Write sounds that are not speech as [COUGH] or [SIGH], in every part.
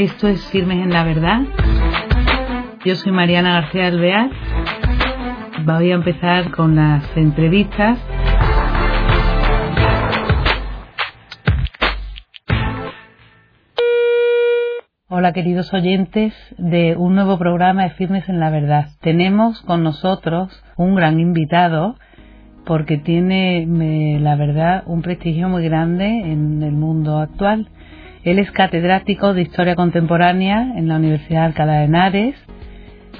Esto es Firmes en la Verdad. Yo soy Mariana García Alvear. Voy a empezar con las entrevistas. Hola queridos oyentes de un nuevo programa de Firmes en la Verdad. Tenemos con nosotros un gran invitado porque tiene, la verdad, un prestigio muy grande en el mundo actual. Él es catedrático de Historia Contemporánea en la Universidad de Alcalá de Henares.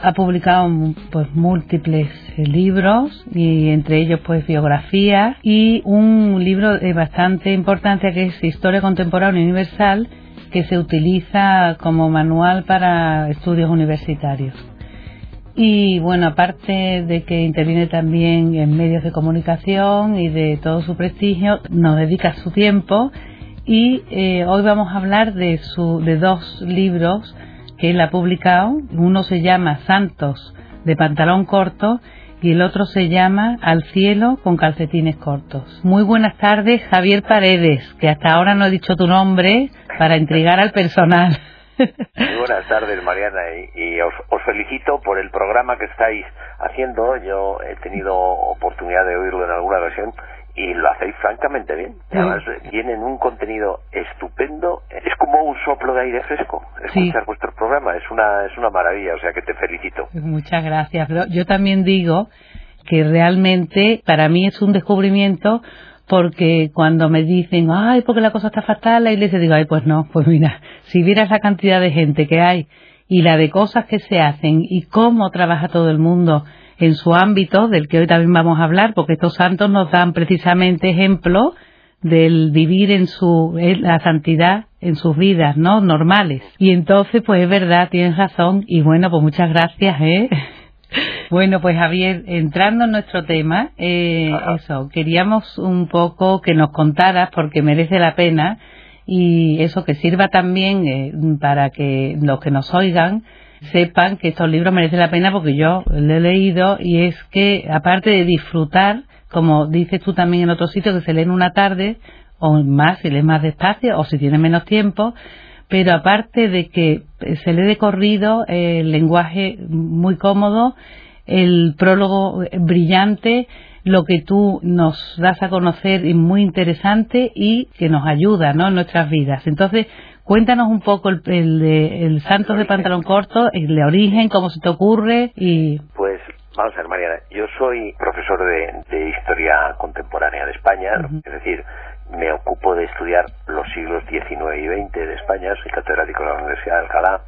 Ha publicado pues, múltiples eh, libros y entre ellos pues biografías y un libro de bastante importancia que es Historia Contemporánea Universal que se utiliza como manual para estudios universitarios. Y bueno, aparte de que interviene también en medios de comunicación y de todo su prestigio, nos dedica su tiempo y eh, hoy vamos a hablar de, su, de dos libros que él ha publicado. Uno se llama Santos de pantalón corto y el otro se llama Al cielo con calcetines cortos. Muy buenas tardes, Javier Paredes, que hasta ahora no he dicho tu nombre para intrigar al personal. Muy buenas tardes, Mariana, y, os, os, felicito por el programa que estáis haciendo. Yo he tenido oportunidad de oírlo en alguna ocasión y lo hacéis francamente bien. Además, tienen un contenido estupendo. Es como un soplo de aire fresco escuchar vuestro programa. Es una, es una maravilla, o sea que te felicito. Muchas gracias. yo también digo que realmente para mí es un descubrimiento porque cuando me dicen, ay, porque la cosa está fatal, la iglesia, digo, ay, pues no, pues mira, si vieras la cantidad de gente que hay y la de cosas que se hacen y cómo trabaja todo el mundo en su ámbito, del que hoy también vamos a hablar, porque estos santos nos dan precisamente ejemplo del vivir en su la santidad en sus vidas, ¿no? Normales. Y entonces, pues es verdad, tienes razón y bueno, pues muchas gracias, ¿eh? [LAUGHS] Bueno, pues Javier, entrando en nuestro tema, eh, eso, queríamos un poco que nos contaras, porque merece la pena, y eso que sirva también eh, para que los que nos oigan sepan que estos libros merecen la pena porque yo lo he leído y es que aparte de disfrutar, como dices tú también en otro sitio, que se lee en una tarde o más, si lees más despacio o si tienes menos tiempo, pero aparte de que se lee de corrido, el lenguaje muy cómodo, el prólogo brillante, lo que tú nos das a conocer es muy interesante y que nos ayuda ¿no? en nuestras vidas. Entonces, Cuéntanos un poco el, el, Santos de Pantalón Corto, el de origen, cómo se te ocurre y... Pues vamos a ver, Mariana, yo soy profesor de, Historia Contemporánea de España, es decir, me ocupo de estudiar los siglos XIX y XX de España, soy catedrático de la Universidad de Alcalá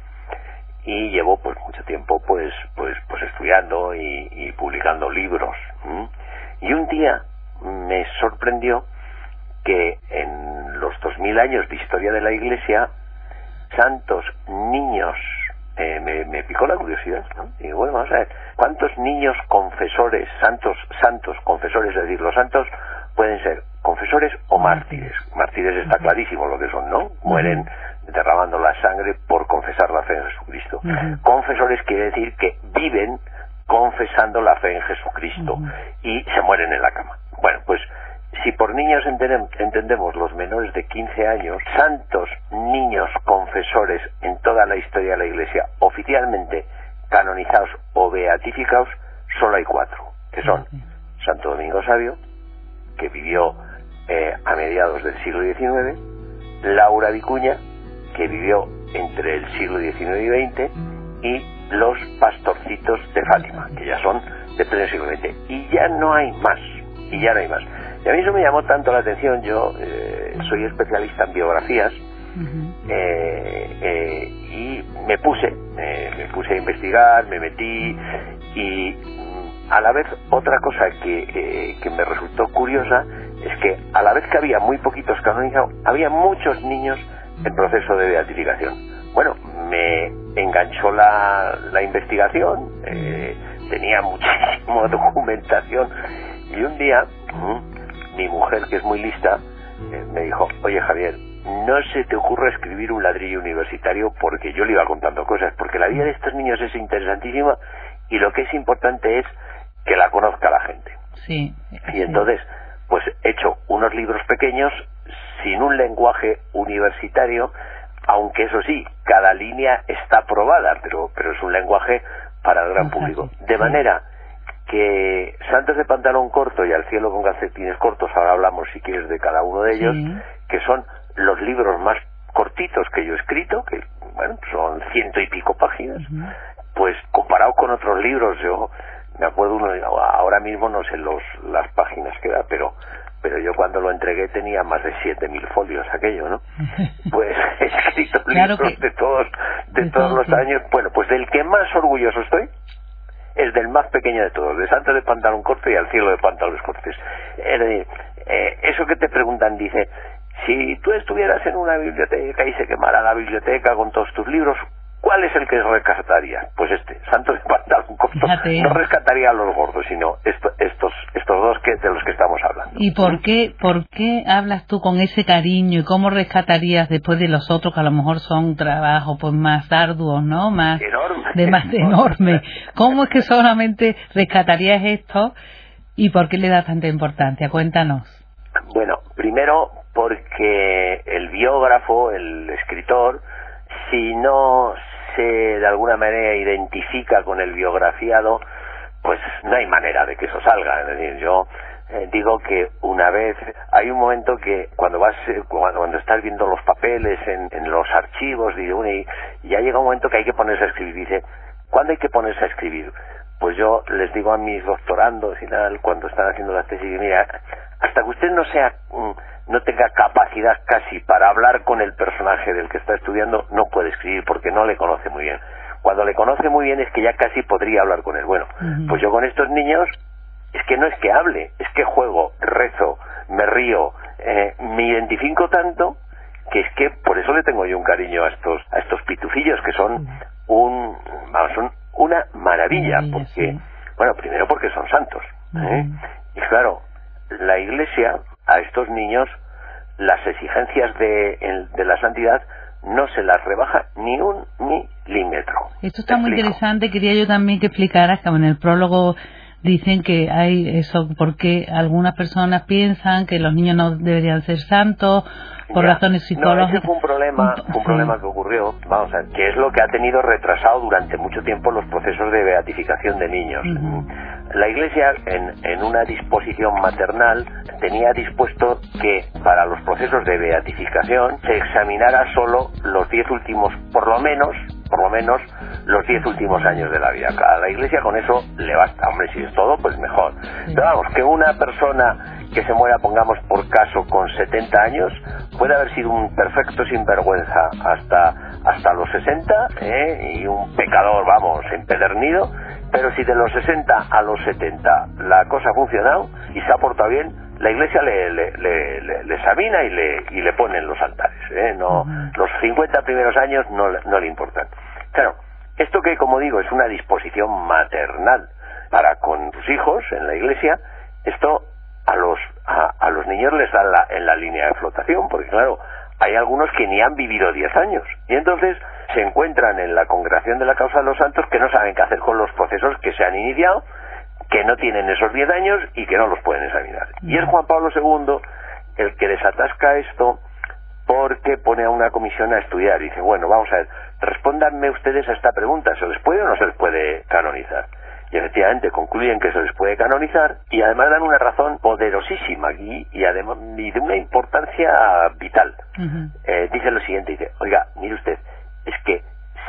y llevo pues mucho tiempo pues pues pues estudiando y, publicando libros y un día me sorprendió que en los 2000 años de historia de la Iglesia, santos niños, eh, me, me, picó la curiosidad, ¿no? Y bueno, vamos a ver, ¿cuántos niños confesores, santos, santos confesores, es decir, los santos pueden ser confesores o mártires? Mártires está clarísimo lo que son, ¿no? Mueren derramando la sangre por confesar la fe en Jesucristo. Confesores quiere decir que viven confesando la fe en Jesucristo y se mueren en la cama. Bueno, pues si por niños entendemos los menores de 15 años, santos niños confesores en toda la historia de la Iglesia, oficialmente canonizados o beatificados, solo hay cuatro, que son Santo Domingo Sabio, que vivió eh, a mediados del siglo XIX, Laura Vicuña, que vivió entre el siglo XIX y XX, y los pastorcitos de Fátima, que ya son de pleno siglo XX. Y ya no hay más, y ya no hay más. Y a mí eso me llamó tanto la atención, yo eh, soy especialista en biografías eh, eh, y me puse, me puse a investigar, me metí y mm, a la vez otra cosa que, que me resultó curiosa es que a la vez que había muy poquitos canonizados, había muchos niños en proceso de beatificación. Bueno, me enganchó la, la investigación, tenía muchísima [LAUGHS] documentación y un día mi mujer, que es muy lista, eh, me dijo, oye Javier, no se te ocurra escribir un ladrillo universitario porque yo le iba contando cosas, porque la vida de estos niños es interesantísima y lo que es importante es que la conozca la gente. Sí. Y entonces, pues he hecho unos libros pequeños sin un lenguaje universitario aunque eso sí, cada línea está aprobada, pero, pero es un lenguaje para el gran público. De manera que Santos de pantalón corto y Al cielo con calcetines cortos, ahora hablamos si quieres de cada uno de ellos, que son los libros más cortitos que yo he escrito, que bueno, son ciento y pico páginas, pues comparado con otros libros, yo me acuerdo uno, ahora mismo no sé los, las páginas que da, pero pero yo cuando lo entregué tenía más de 7.000 folios aquello, ¿no? [LAUGHS] Pues [LAUGHS] he escrito libros de todos, de, todos los años. Bueno, pues del que más orgulloso estoy es del más pequeño de todos, de Santos de Pantalón Corto y al cielo de Pantalones Cortes. Es decir, eh, eso que te preguntan, dice, si tú estuvieras en una biblioteca y se quemara la biblioteca con todos tus libros, ¿Cuál es el que rescataría? Pues este, Santos de Pantalón Corto. No rescataría a los gordos, sino estos, estos dos que, de los que estamos hablando. ¿Y por qué, por qué hablas tú con ese cariño y cómo rescatarías después de los otros que a lo mejor son trabajos pues más arduos, ¿no? Más enorme. de más enorme. ¿Cómo es que solamente rescatarías esto y por qué le das tanta importancia? Cuéntanos. Bueno, primero porque el biógrafo, el escritor, si no se de alguna manera identifica con el biografiado, pues no hay manera de que eso salga. Es decir, yo eh, digo que una vez hay un momento que cuando vas eh, cuando, estás viendo los papeles en, en los archivos y ya llega un momento que hay que ponerse a escribir dice ¿cuándo hay que ponerse a escribir? Pues yo les digo a mis doctorandos y tal cuando están haciendo la tesis mira hasta que usted no sea mm, no tenga capacidad casi para hablar con el personaje del que está estudiando, no puede escribir porque no le conoce muy bien. Cuando le conoce muy bien es que ya casi podría hablar con él. Bueno, pues yo con estos niños es que no es que hable, es que juego, rezo, me río, eh, me identifico tanto que es que por eso le tengo yo un cariño a estos a estos pitufillos que son maravilla porque bueno primero porque son santos ¿eh? y claro la Iglesia a estos niños las exigencias de, de la santidad no se las rebaja ni un milímetro. Esto está muy interesante. Quería yo también que explicaras que en el prólogo dicen que hay eso porque algunas personas piensan que los niños no deberían ser santos por razones psicológicas. No, ese fue un problema, un problema que ocurrió, vamos a que es lo que ha tenido retrasado durante mucho tiempo los procesos de beatificación de niños. La Iglesia, en, en una disposición maternal, tenía dispuesto que para los procesos de beatificación se examinara solo los diez últimos, por lo menos, por lo menos los diez últimos años de la vida. A la iglesia con eso le basta. Hombre, si es todo, pues mejor. Pero vamos, que una persona que se muera, pongamos por caso, con 70 años, puede haber sido un perfecto sinvergüenza hasta, hasta los 60 ¿eh? y un pecador, vamos, empedernido. Pero si de los 60 a los 70 la cosa ha funcionado y se ha portado bien, la iglesia le, le, le, le, examina y le, y le ponen los altares. ¿eh? No, Los 50 primeros años no, no le importan. Claro, esto que, como digo, es una disposición maternal para con sus hijos en la iglesia, esto a los, a, los niños les da la, en la línea de flotación, porque claro, hay algunos que ni han vivido 10 años. Y entonces se encuentran en la congregación de la causa de los santos que no saben qué hacer con los procesos que se han iniciado, que no tienen esos 10 años y que no los pueden examinar. Y es Juan Pablo II el que desatasca esto porque pone a una comisión a estudiar dice, bueno, vamos a ver, respóndanme ustedes a esta pregunta, ¿se les puede o no se les puede canonizar? Y efectivamente concluyen que se les puede canonizar y además dan una razón poderosísima y, y además y de una importancia vital. Eh, dice lo siguiente, dice, oiga, mire usted, es que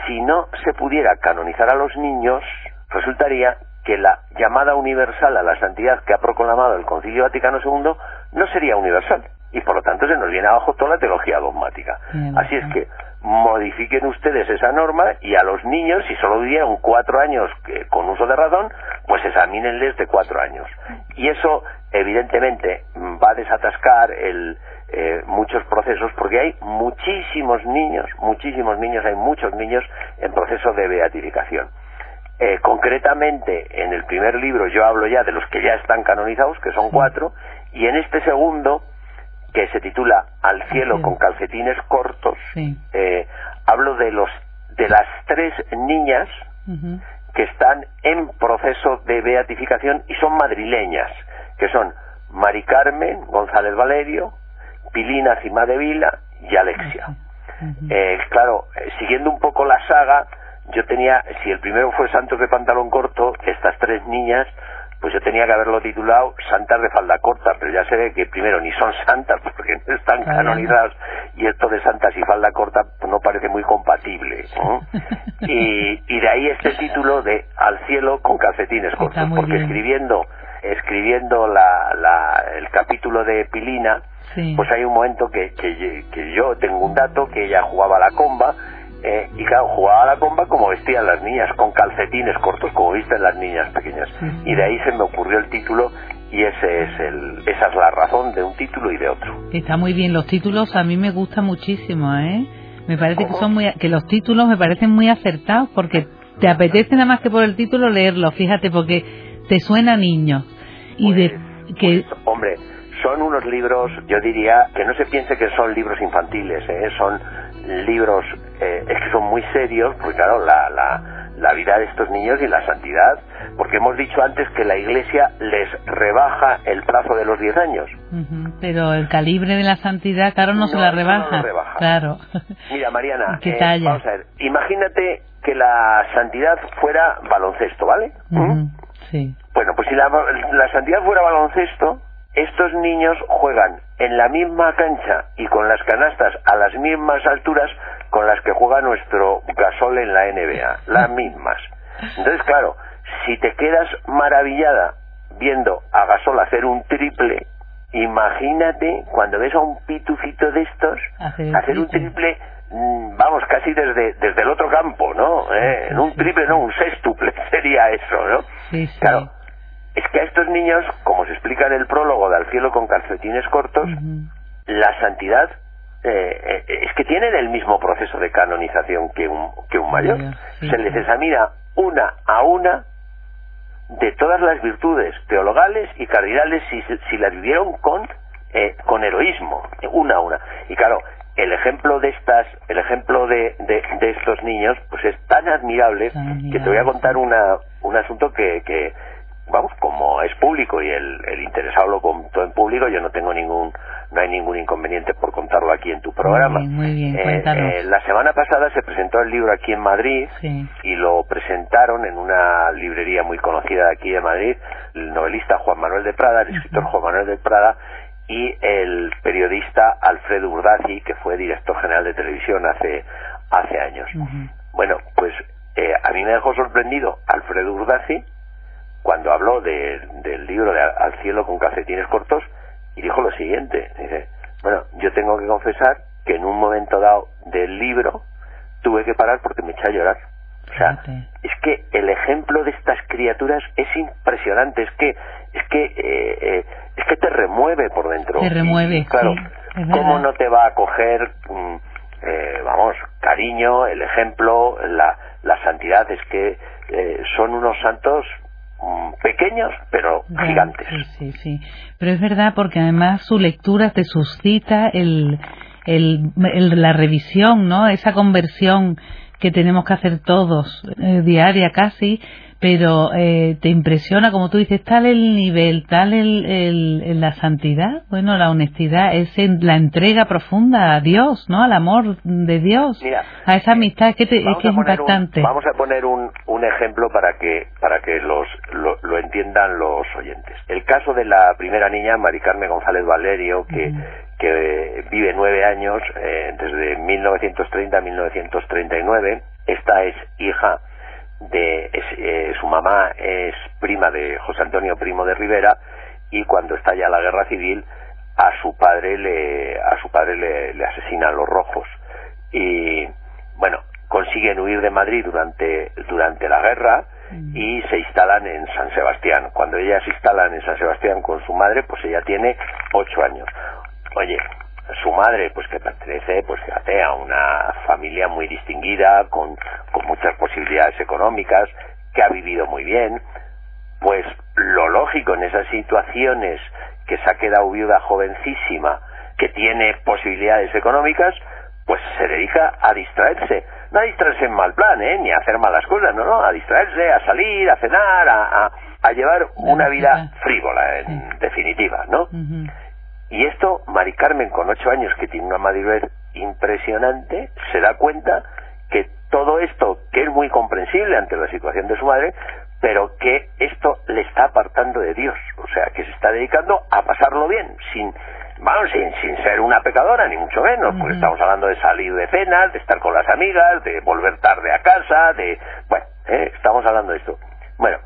si no se pudiera canonizar a los niños, resultaría que la llamada universal a la santidad que ha proclamado el Concilio Vaticano II no sería universal y por lo tanto se nos viene abajo toda la teología dogmática. Así es que modifiquen ustedes esa norma y a los niños, si solo vivieron cuatro años con uso de razón, pues examínenles de cuatro años. Y eso, evidentemente, va a desatascar el, eh, muchos procesos porque hay muchísimos niños, muchísimos niños, hay muchos niños en proceso de beatificación. Eh, concretamente, en el primer libro yo hablo ya de los que ya están canonizados, que son cuatro, y en este segundo que se titula Al cielo con calcetines cortos, eh, hablo de los de las tres niñas que están en proceso de beatificación y son madrileñas, que son Mari Carmen González Valerio, Pilina Cima de Vila y Alexia. eh, claro, eh, siguiendo un poco la saga, yo tenía, si el primero fue Santos de pantalón corto, estas tres niñas, pues yo tenía que haberlo titulado Santas de falda corta, pero ya se ve que primero ni son santas porque no están canonizadas y esto de santas y falda corta pues no parece muy compatible. [LAUGHS] y, y de ahí este título de Al cielo con calcetines cortos, porque escribiendo escribiendo la, la, el capítulo de Pilina, pues hay un momento que, que, que yo tengo un dato que ella jugaba a la comba eh, y claro, jugaba a la comba como vestían las niñas, con calcetines cortos, como visten las niñas pequeñas. Y de ahí se me ocurrió el título y ese es el, esa es la razón de un título y de otro. Está muy bien, los títulos a mí me gustan muchísimo, ¿eh? Me parece que son muy, que los títulos me parecen muy acertados porque te apetece nada más que por el título leerlo, fíjate, porque te suena niño. Y de pues, que... Pues, hombre, son unos libros, yo diría, que no se piense que son libros infantiles, ¿eh? son libros eh, es que son muy serios, porque claro, la, la, la, vida de estos niños y la santidad, porque hemos dicho antes que la Iglesia les rebaja el plazo de los 10 años. Pero el calibre de la santidad, claro, no, se la rebaja. Claro. [LAUGHS] Mira, Mariana, [LAUGHS] eh, vamos a ver, imagínate que la santidad fuera baloncesto, ¿vale? ¿Mm? Sí. Bueno, pues si la, la santidad fuera baloncesto, estos niños juegan en la misma cancha y con las canastas a las mismas alturas con las que juega nuestro Gasol en la NBA, las mismas. Entonces, claro, si te quedas maravillada viendo a Gasol hacer un triple, imagínate cuando ves a un pitufito de estos hacer, un triple mm, vamos, casi desde, desde el otro campo, ¿no? ¿Eh? En un triple, no, un sextuple [LAUGHS] sería eso, ¿no? Sí, sí. Claro, es que a estos niños, como se explica en el prólogo de Al cielo con calcetines cortos, la santidad eh, eh, es que tienen el mismo proceso de canonización que un, que un mayor. se les examina una a una de todas las virtudes teologales y cardinales si, si las vivieron con, eh, con heroísmo, una a una. Y claro, el ejemplo de estas, el ejemplo de, de, estos niños, pues es tan admirable, que te voy a contar una, un asunto que, que vamos, como es público y el, el interesado lo contó en público, yo no tengo ningún, no hay ningún inconveniente por contarlo aquí en tu programa. Muy bien, eh, eh, la semana pasada se presentó el libro aquí en Madrid y lo presentaron en una librería muy conocida de aquí de Madrid, el novelista Juan Manuel de Prada, el escritor Juan Manuel de Prada y el periodista Alfredo Urdazi, que fue director general de televisión hace, hace años. Bueno, pues eh, a mí me dejó sorprendido Alfredo Urdazi, cuando habló del libro de Al cielo con calcetines cortos y dijo lo siguiente, dice, bueno, yo tengo que confesar que en un momento dado del libro tuve que parar porque me eché a llorar. O sea, es que el ejemplo de estas criaturas es impresionante, es que es que eh, eh, es que te remueve por dentro. Te remueve, claro. ¿Cómo no te va a coger, mm, eh, vamos, cariño, el ejemplo, la, la santidad? Es que son unos santos pequeños pero gigantes. Sí, sí, Pero es verdad porque además su lectura te suscita el, el, la revisión, ¿no? Esa conversión que tenemos que hacer todos, eh, diaria casi, pero eh, te impresiona, como tú dices, tal el nivel, tal el, el, la santidad, bueno, la honestidad, es la entrega profunda a Dios, ¿no? Al amor de Dios, a esa amistad que, te, es, que es impactante. vamos a poner un, un ejemplo para que para que los lo, entiendan los oyentes. El caso de la primera niña, Mari Carmen González Valerio, que que vive nueve años, eh, desde 1930 a 1939. Esta es hija de eh, su mamá es prima de José Antonio Primo de Rivera y cuando estalla la guerra civil a su padre le a su padre le, asesinan los rojos. Y bueno consiguen huir de Madrid durante durante la guerra mm. y se instalan en San Sebastián. Cuando ellas se instalan en San Sebastián con su madre pues ella tiene ocho años. Oye su madre, pues que pertenece, pues fíjate, a una familia muy distinguida, con, con muchas posibilidades económicas, que ha vivido muy bien, pues lo lógico en esas situaciones que se ha quedado viuda jovencísima, que tiene posibilidades económicas, pues se dedica a distraerse. No a distraerse en mal plan, ¿eh? ni a hacer malas cosas, no, no, a distraerse, a salir, a cenar, a, a, llevar una vida frívola, en definitiva, ¿no? Y esto, Mari Carmen, con ocho años, que tiene una madurez impresionante, se da cuenta que todo esto, que es muy comprensible ante la situación de su madre, pero que esto le está apartando de Dios, o sea, que se está dedicando a pasarlo bien, sin, vamos, sin, sin ser una pecadora, ni mucho menos, porque estamos hablando de salir de cenas, de estar con las amigas, de volver tarde a casa, de, bueno, ¿eh? estamos hablando de esto. Bueno,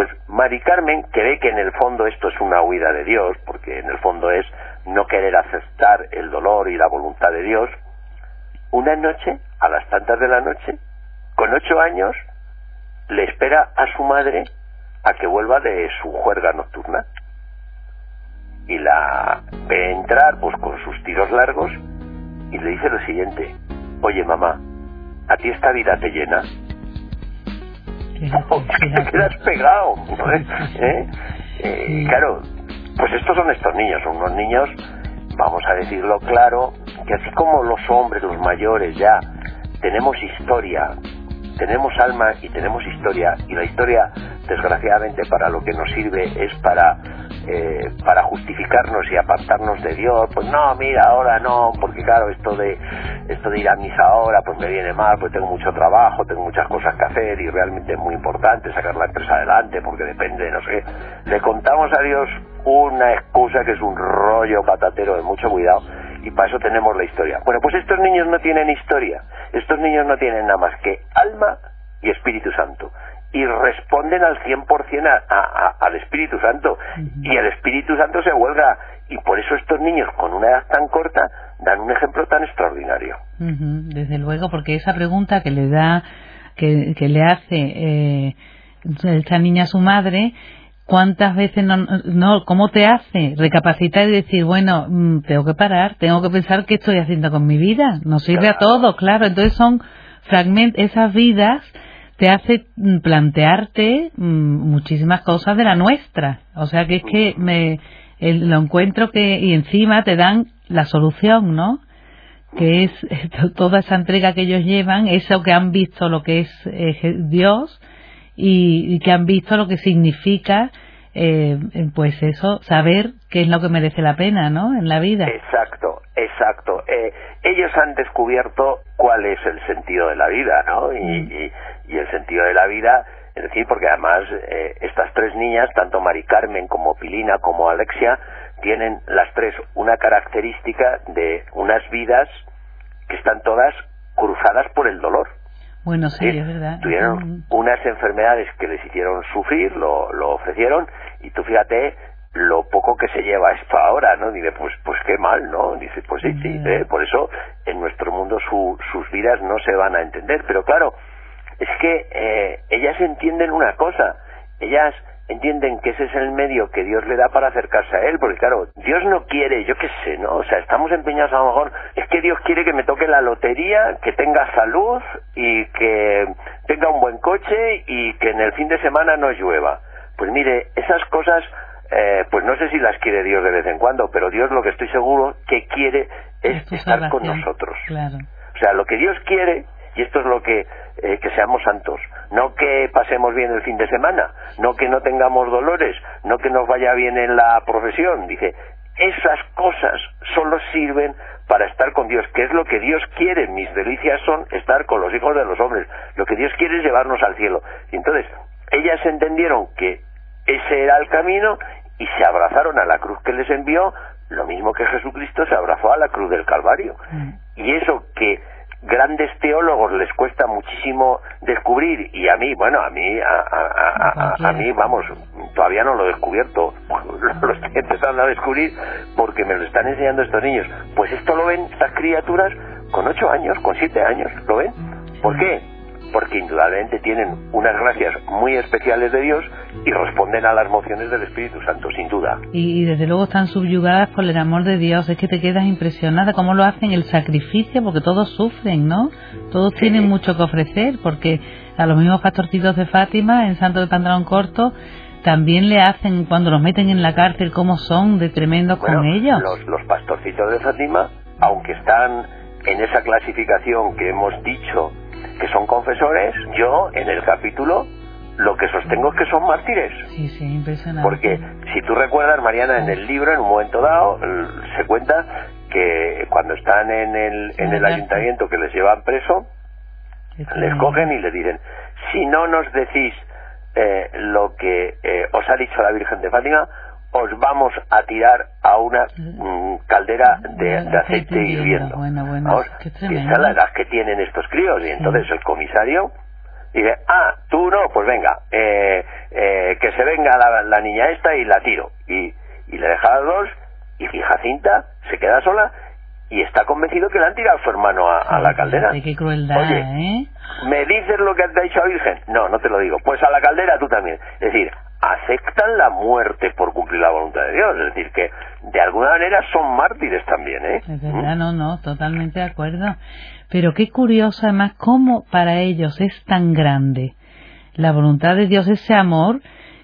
pues Mari Carmen, ve que en el fondo esto es una huida de Dios, porque en el fondo es no querer aceptar el dolor y la voluntad de Dios, una noche, a las tantas de la noche, con ocho años, le espera a su madre a que vuelva de su juerga nocturna. Y la ve entrar pues con sus tiros largos y le dice lo siguiente. Oye mamá a ti esta vida te llena te [LAUGHS] quedas pegado ¿Eh? Eh, claro pues estos son estos niños son unos niños vamos a decirlo claro que así como los hombres los mayores ya tenemos historia tenemos alma y tenemos historia y la historia desgraciadamente para lo que nos sirve es para eh, para justificarnos y apartarnos de Dios. Pues no mira ahora no porque claro esto de esto de ir a misa ahora pues me viene mal pues tengo mucho trabajo tengo muchas cosas que hacer y realmente es muy importante sacar la empresa adelante porque depende no sé. Le contamos a Dios una excusa que es un rollo patatero de mucho cuidado y para eso tenemos la historia. Bueno, pues estos niños no tienen historia, estos niños no tienen nada más que alma y Espíritu Santo. Y responden al 100% a, a, al Espíritu Santo. Y el Espíritu Santo se huelga. Y por eso estos niños, con una edad tan corta, dan un ejemplo tan extraordinario. Desde luego, porque esa pregunta que le da, que, que le hace eh, esta niña a su madre, ¿Cuántas veces no, no, cómo te hace recapacitar y decir, bueno, mm, tengo que parar, tengo que pensar qué estoy haciendo con mi vida? No sirve a todo, claro. Entonces son fragmentos, esas vidas te hace mm, plantearte mm, muchísimas cosas de la nuestra. O sea que es que me lo encuentro que, y encima te dan la solución, ¿no? Que es [LAUGHS] toda esa entrega que ellos llevan, eso que han visto lo que es eh, Dios, y, que han visto lo que significa eh, pues eso, saber qué es lo que merece la pena, ¿no? En la vida. Exacto, exacto. Eh, ellos han descubierto cuál es el sentido de la vida, ¿no? Y, mm. y, el sentido de la vida, es decir, porque además eh, estas tres niñas, tanto Mari Carmen como Pilina como Alexia, tienen las tres una característica de unas vidas que están todas cruzadas por el dolor. Bueno, sí, es verdad. Tuvieron unas enfermedades que les hicieron sufrir, lo, lo ofrecieron, y tú fíjate lo poco que se lleva esto ahora, ¿no? Dice, pues, pues qué mal, ¿no? Dice, pues sí, sí, ¿eh? por eso en nuestro mundo su, sus vidas no se van a entender. Pero claro, es que eh, ellas entienden una cosa, ellas entienden que ese es el medio que Dios le da para acercarse a Él, porque claro, Dios no quiere, yo qué sé, ¿no? O sea, estamos empeñados a lo mejor, es que Dios quiere que me toque la lotería, que tenga salud y que tenga un buen coche y que en el fin de semana no llueva. Pues mire, esas cosas, eh, pues no sé si las quiere Dios de vez en cuando, pero Dios lo que estoy seguro que quiere es estar con nosotros. Claro. O sea, lo que Dios quiere, y esto es lo que eh, que seamos santos, no que pasemos bien el fin de semana, no que no tengamos dolores, no que nos vaya bien en la profesión, dice, esas cosas solo sirven para estar con Dios, que es lo que Dios quiere, mis delicias son estar con los hijos de los hombres, lo que Dios quiere es llevarnos al cielo. Y entonces, ellas entendieron que ese era el camino y se abrazaron a la cruz que les envió, lo mismo que Jesucristo se abrazó a la cruz del Calvario. Mm. Y eso que grandes teólogos les cuesta muchísimo descubrir y a mí, bueno, a mí, a, a, mí, vamos, todavía no lo he descubierto, [LAUGHS] lo estoy empezando a descubrir porque me lo están enseñando estos niños. Pues esto lo ven estas criaturas con ocho años, con siete años, ¿lo ven? ¿Por qué? Porque indudablemente tienen unas gracias muy especiales de Dios y responden a las mociones del Espíritu Santo, sin duda. Y, desde luego están subyugadas por el amor de Dios. Es que te quedas impresionada cómo lo hacen el sacrificio, porque todos sufren, ¿no? Todos tienen mucho que ofrecer, porque a los mismos pastorcitos de Fátima, en Santo de Pantalón Corto, también le hacen cuando los meten en la cárcel cómo son de tremendos con ellos. Los, los pastorcitos de Fátima, aunque están en esa clasificación que hemos dicho que son confesores, yo en el capítulo lo que sostengo es que son mártires. Sí, sí, impresionante. Porque si tú recuerdas, Mariana, en el libro, en un momento dado, se cuenta que cuando están en el, en el ayuntamiento que les llevan preso, les cogen y les dicen, si no nos decís eh, lo que eh, os ha dicho la Virgen de Fátima, os vamos a tirar a una mm, caldera de, aceite hirviendo. Bueno, bueno, esa es la edad que tienen estos críos. Y entonces el comisario dice, ah, tú no, pues venga, eh, eh, que se venga la, niña esta y la tiro. Y, y le deja a los dos y Jacinta se queda sola y está convencido que le han tirado a su hermano a, la caldera. qué crueldad, ¿eh? ¿me dices lo que te ha dicho la Virgen? No, no te lo digo. Pues a la caldera tú también. Es decir, aceptan la muerte por cumplir la voluntad de Dios. Es decir, que de alguna manera son mártires también, ¿eh? Es verdad, no, no, totalmente de acuerdo. Pero qué curioso además cómo para ellos es tan grande la voluntad de Dios, ese amor,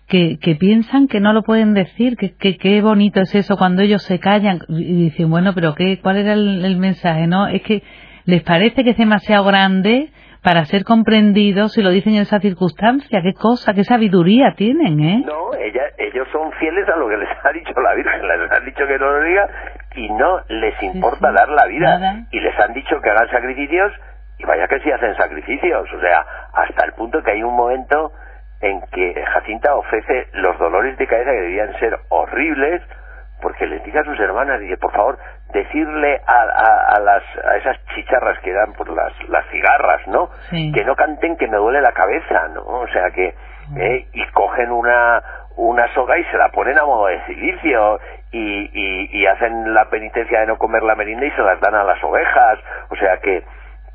que, que piensan que no lo pueden decir, que, que qué bonito es eso cuando ellos se callan y dicen, bueno, pero qué, ¿cuál era el, mensaje? No, es que les parece que es demasiado grande para ser comprendidos si lo dicen en esa circunstancia. Qué cosa, qué sabiduría tienen, ¿eh? No, ella, ellos son fieles a lo que les ha dicho la Virgen, les han dicho que no lo diga y no les importa dar la vida. Y les han dicho que hagan sacrificios y vaya que sí hacen sacrificios. O sea, hasta el punto que hay un momento en que Jacinta ofrece los dolores de cabeza que debían ser horribles porque les dice a sus hermanas, dice, por favor, decirle a, a, las, a esas chicharras que dan por las, las cigarras, ¿no? Que no canten que me duele la cabeza, ¿no? O sea que, eh, y cogen una, una soga y se la ponen a modo de cilicio y, y, y hacen la penitencia de no comer la merinda y se las dan a las ovejas, o sea que,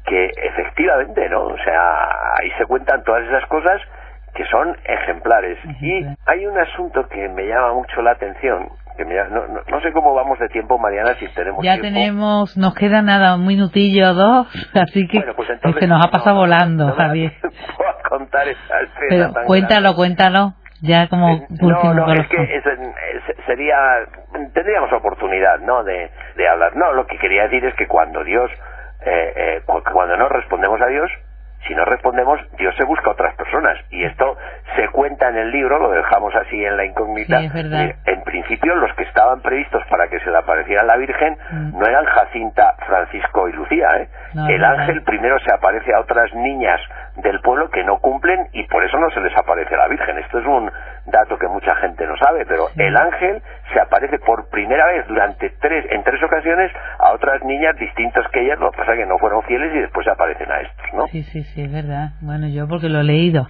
que efectivamente, ¿no? O sea, ahí se cuentan todas esas cosas que son ejemplares. Y hay un asunto que me llama mucho la atención, que no, no, sé cómo vamos de tiempo, Mariana, si tenemos Ya tenemos, nos queda nada, un minutillo o dos, [LAUGHS] así que pues se nos ha pasado volando, Javier. [LAUGHS] contar esa escena cuéntalo, cuéntalo, ya como eh, No, no, es que sería, tendríamos oportunidad, ¿no?, de, de hablar. No, lo que quería decir es que cuando Dios, eh, eh, cuando no respondemos a Dios, si no respondemos, Dios se busca otras personas. Y esto se cuenta en el libro, lo dejamos así en la incógnita. en principio, los que estaban previstos para que se le apareciera la Virgen mm. no eran Jacinta, Francisco y Lucía. ¿eh? el ángel primero se aparece a otras niñas del pueblo que no cumplen y por eso no se les aparece la Virgen. Esto es un dato que mucha gente no sabe, pero el ángel se aparece por primera vez durante tres, en tres ocasiones a otras niñas distintas que ellas, lo que pasa es que no fueron fieles y después aparecen a estos, ¿no? Sí, sí, sí, es verdad. Bueno, yo porque lo he leído.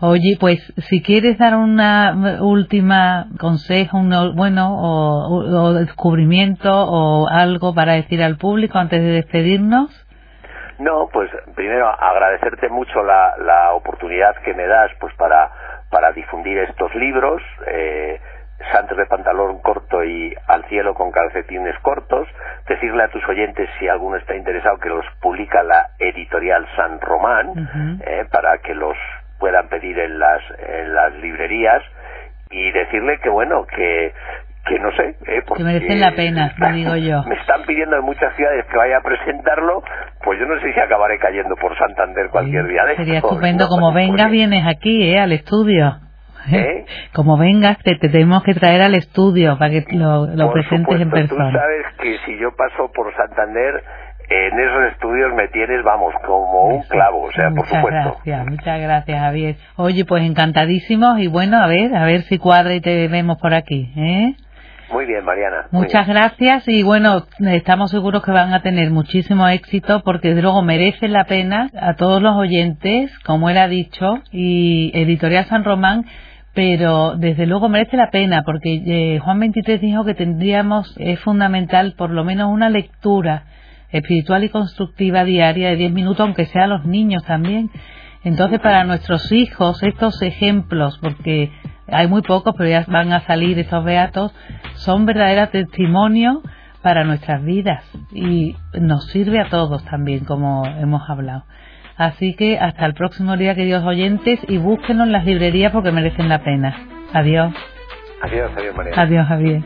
Oye, pues si quieres dar una última consejo, un, bueno, o, descubrimiento o algo para decir al público antes de despedirnos. No, pues primero agradecerte mucho la, la oportunidad que me das pues para, para difundir estos libros. Eh, Santos de pantalón corto y al cielo con calcetines cortos. Decirle a tus oyentes, si alguno está interesado, que los publica la editorial San Román, eh, para que los puedan pedir en las, en las librerías. Y decirle que, bueno, que, que no sé. Eh, que merecen la pena, me digo yo. [LAUGHS] Me están pidiendo en muchas ciudades que vaya a presentarlo, pues yo no sé si acabaré cayendo por Santander cualquier día de Sería estupendo, como venga, vienes aquí, ¿eh? Al estudio. [LAUGHS] ¿Eh? Como vengas, te, tenemos que traer al estudio para que lo, lo presentes en persona. Tú sabes que si yo paso por Santander, en esos estudios me tienes, vamos, como un clavo, o sea, por supuesto. Gracias, muchas gracias, Javier. Oye, pues encantadísimos y bueno, a ver, a ver si cuadra y te vemos por aquí, ¿eh? Muy bien, Mariana. Muchas gracias y bueno, estamos seguros que van a tener muchísimo éxito porque luego merece la pena a todos los oyentes, como él ha dicho, y Editorial San Román pero desde luego merece la pena porque eh, Juan 23 dijo que tendríamos, es fundamental por lo menos una lectura espiritual y constructiva diaria de 10 minutos, aunque sea a los niños también. Entonces, para nuestros hijos, estos ejemplos, porque hay muy pocos, pero ya van a salir estos beatos, son verdaderos testimonios para nuestras vidas y nos sirve a todos también, como hemos hablado. Así que hasta el próximo día, queridos oyentes, y búsquenos en las librerías porque merecen la pena. Adiós. Adiós, adiós, María. Adiós, Javier.